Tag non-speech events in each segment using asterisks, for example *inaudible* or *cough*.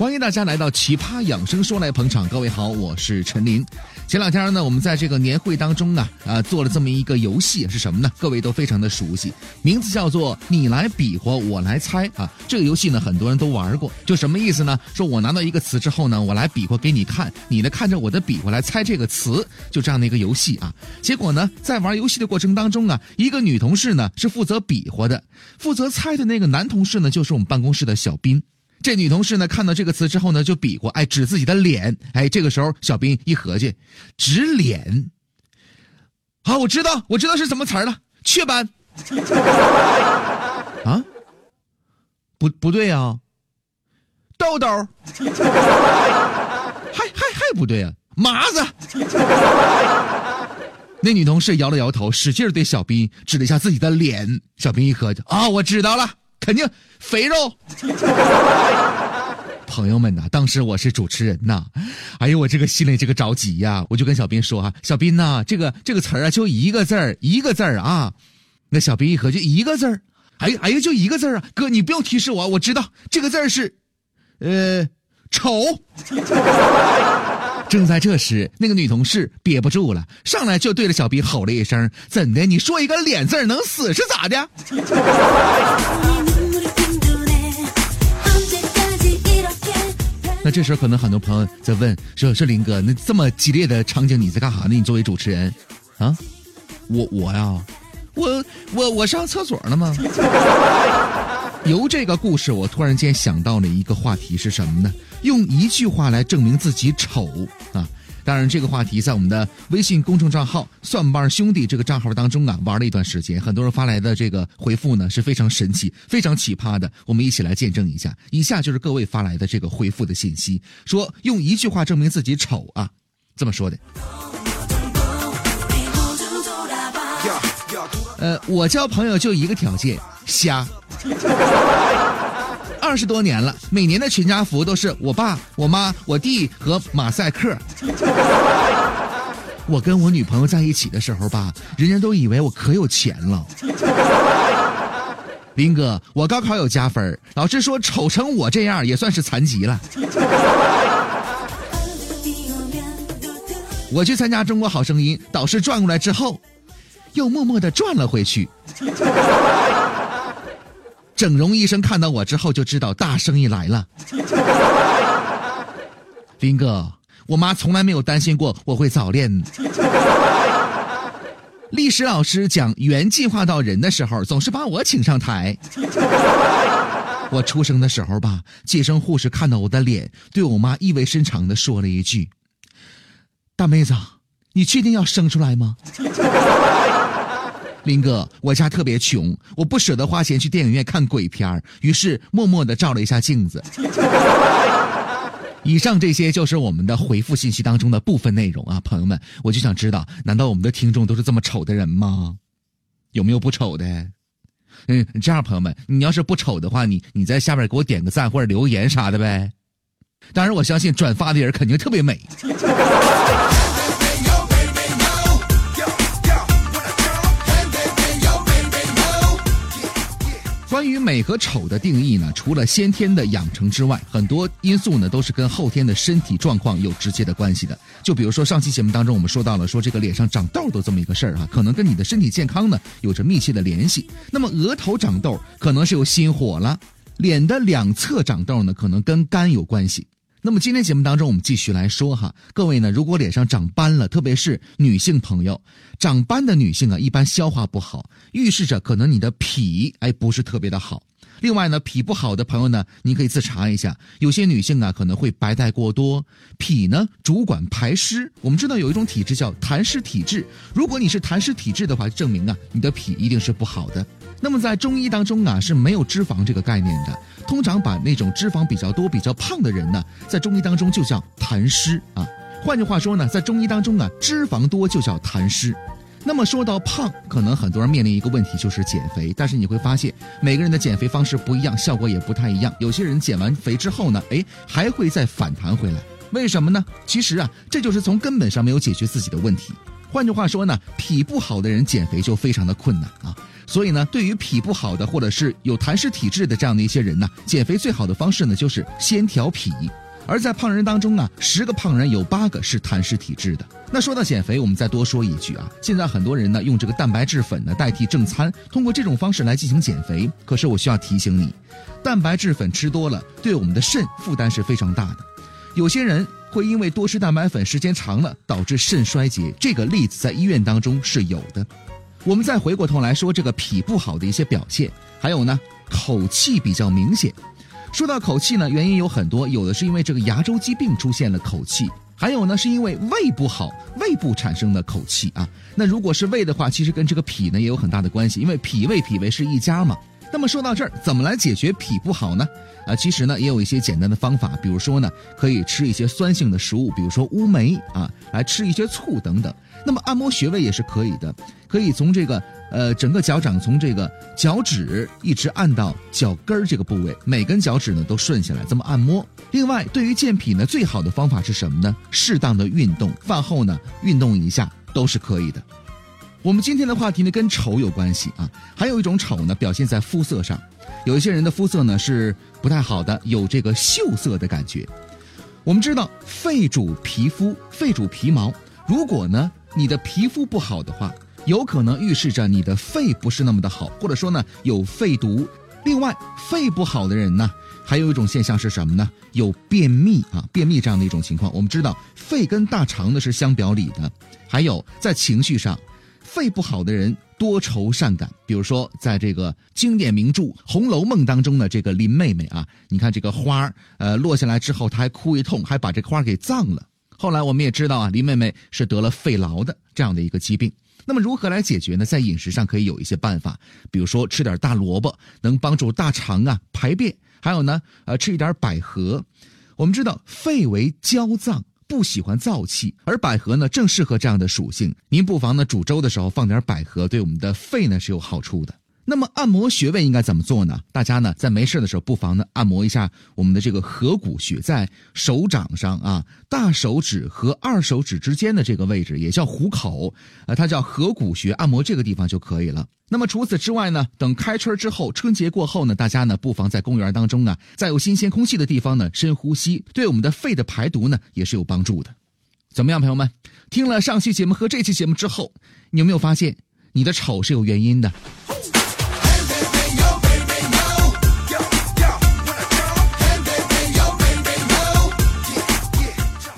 欢迎大家来到《奇葩养生说》来捧场。各位好，我是陈林。前两天呢，我们在这个年会当中啊，啊，做了这么一个游戏，是什么呢？各位都非常的熟悉，名字叫做“你来比划，我来猜”啊。这个游戏呢，很多人都玩过，就什么意思呢？说我拿到一个词之后呢，我来比划给你看，你呢看着我的比划来猜这个词，就这样的一个游戏啊。结果呢，在玩游戏的过程当中啊，一个女同事呢是负责比划的，负责猜的那个男同事呢就是我们办公室的小斌。这女同事呢，看到这个词之后呢，就比划，哎，指自己的脸，哎，这个时候小兵一合计，指脸，好，我知道，我知道是什么词儿了，雀斑，啊，不不对呀，痘痘，还还还不对啊，麻子，那女同事摇了摇头，使劲对小兵指了一下自己的脸，小兵一合计，啊，我知道了。肯定肥肉，*laughs* 朋友们呐，当时我是主持人呐，哎呦，我这个心里这个着急呀，我就跟小斌说啊，小斌呐，这个这个词儿啊，就一个字儿，一个字儿啊。那小斌一合计，一个字儿，哎哎呀，就一个字儿啊，哥，你不用提示我，我知道这个字儿是，呃，丑。*laughs* 正在这时，那个女同事憋不住了，上来就对着小斌吼了一声：“怎的？你说一个脸字能死是咋的？” *laughs* 这时候可能很多朋友在问说：“说林哥，那这么激烈的场景你在干啥呢？你作为主持人，啊，我我呀，我我我上厕所了吗？” *laughs* 由这个故事，我突然间想到了一个话题是什么呢？用一句话来证明自己丑啊！当然，这个话题在我们的微信公众账号“蒜瓣兄弟”这个账号当中啊，玩了一段时间，很多人发来的这个回复呢是非常神奇、非常奇葩的。我们一起来见证一下。以下就是各位发来的这个回复的信息：说用一句话证明自己丑啊，这么说的。呃，我交朋友就一个条件，瞎。二十多年了，每年的全家福都是我爸、我妈、我弟和马赛克。*laughs* 我跟我女朋友在一起的时候吧，人家都以为我可有钱了。林哥，我高考有加分，老师说丑成我这样也算是残疾了。*laughs* 我去参加《中国好声音》，导师转过来之后，又默默的转了回去。整容医生看到我之后就知道大生意来了。林哥，我妈从来没有担心过我会早恋。历史老师讲猿进化到人的时候，总是把我请上台。我出生的时候吧，接生护士看到我的脸，对我妈意味深长的说了一句：“大妹子，你确定要生出来吗？”林哥，我家特别穷，我不舍得花钱去电影院看鬼片于是默默的照了一下镜子。*laughs* 以上这些就是我们的回复信息当中的部分内容啊，朋友们，我就想知道，难道我们的听众都是这么丑的人吗？有没有不丑的？嗯，这样，朋友们，你要是不丑的话，你你在下面给我点个赞或者留言啥的呗。当然，我相信转发的人肯定特别美。关于美和丑的定义呢，除了先天的养成之外，很多因素呢都是跟后天的身体状况有直接的关系的。就比如说上期节目当中我们说到了，说这个脸上长痘痘这么一个事儿啊，可能跟你的身体健康呢有着密切的联系。那么额头长痘可能是有心火了，脸的两侧长痘呢可能跟肝有关系。那么今天节目当中，我们继续来说哈，各位呢，如果脸上长斑了，特别是女性朋友，长斑的女性啊，一般消化不好，预示着可能你的脾哎不是特别的好。另外呢，脾不好的朋友呢，你可以自查一下，有些女性啊可能会白带过多，脾呢主管排湿，我们知道有一种体质叫痰湿体质，如果你是痰湿体质的话，证明啊你的脾一定是不好的。那么在中医当中啊是没有脂肪这个概念的，通常把那种脂肪比较多、比较胖的人呢，在中医当中就叫痰湿啊。换句话说呢，在中医当中啊，脂肪多就叫痰湿。那么说到胖，可能很多人面临一个问题就是减肥，但是你会发现每个人的减肥方式不一样，效果也不太一样。有些人减完肥之后呢，哎，还会再反弹回来，为什么呢？其实啊，这就是从根本上没有解决自己的问题。换句话说呢，脾不好的人减肥就非常的困难啊。所以呢，对于脾不好的或者是有痰湿体质的这样的一些人呢，减肥最好的方式呢就是先调脾。而在胖人当中啊，十个胖人有八个是痰湿体质的。那说到减肥，我们再多说一句啊，现在很多人呢用这个蛋白质粉呢代替正餐，通过这种方式来进行减肥。可是我需要提醒你，蛋白质粉吃多了对我们的肾负担是非常大的。有些人会因为多吃蛋白粉时间长了导致肾衰竭，这个例子在医院当中是有的。我们再回过头来说这个脾不好的一些表现，还有呢口气比较明显。说到口气呢，原因有很多，有的是因为这个牙周疾病出现了口气，还有呢是因为胃不好，胃部产生的口气啊。那如果是胃的话，其实跟这个脾呢也有很大的关系，因为脾胃脾胃是一家嘛。那么说到这儿，怎么来解决脾不好呢？啊，其实呢也有一些简单的方法，比如说呢可以吃一些酸性的食物，比如说乌梅啊，来吃一些醋等等。那么按摩穴位也是可以的，可以从这个呃整个脚掌从这个脚趾一直按到脚跟儿这个部位，每根脚趾呢都顺下来，这么按摩。另外，对于健脾呢，最好的方法是什么呢？适当的运动，饭后呢运动一下都是可以的。我们今天的话题呢跟丑有关系啊，还有一种丑呢表现在肤色上，有一些人的肤色呢是不太好的，有这个锈色的感觉。我们知道肺主皮肤，肺主皮毛，如果呢？你的皮肤不好的话，有可能预示着你的肺不是那么的好，或者说呢有肺毒。另外，肺不好的人呢，还有一种现象是什么呢？有便秘啊，便秘这样的一种情况。我们知道，肺跟大肠呢是相表里的。还有在情绪上，肺不好的人多愁善感。比如说，在这个经典名著《红楼梦》当中的这个林妹妹啊，你看这个花儿，呃，落下来之后，她还哭一通，还把这个花给葬了。后来我们也知道啊，林妹妹是得了肺痨的这样的一个疾病。那么如何来解决呢？在饮食上可以有一些办法，比如说吃点大萝卜，能帮助大肠啊排便；还有呢，呃，吃一点百合。我们知道肺为焦脏，不喜欢燥气，而百合呢正适合这样的属性。您不妨呢煮粥的时候放点百合，对我们的肺呢是有好处的。那么按摩穴位应该怎么做呢？大家呢在没事的时候，不妨呢按摩一下我们的这个合谷穴，在手掌上啊，大手指和二手指之间的这个位置，也叫虎口，呃，它叫合谷穴，按摩这个地方就可以了。那么除此之外呢，等开春之后，春节过后呢，大家呢不妨在公园当中啊，在有新鲜空气的地方呢深呼吸，对我们的肺的排毒呢也是有帮助的。怎么样，朋友们？听了上期节目和这期节目之后，你有没有发现你的丑是有原因的？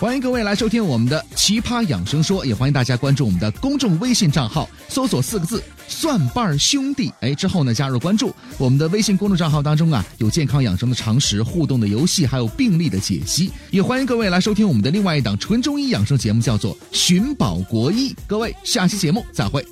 欢迎各位来收听我们的《奇葩养生说》，也欢迎大家关注我们的公众微信账号，搜索四个字“蒜瓣兄弟”。哎，之后呢加入关注我们的微信公众账号当中啊，有健康养生的常识、互动的游戏，还有病例的解析。也欢迎各位来收听我们的另外一档纯中医养生节目，叫做《寻宝国医》。各位，下期节目再会。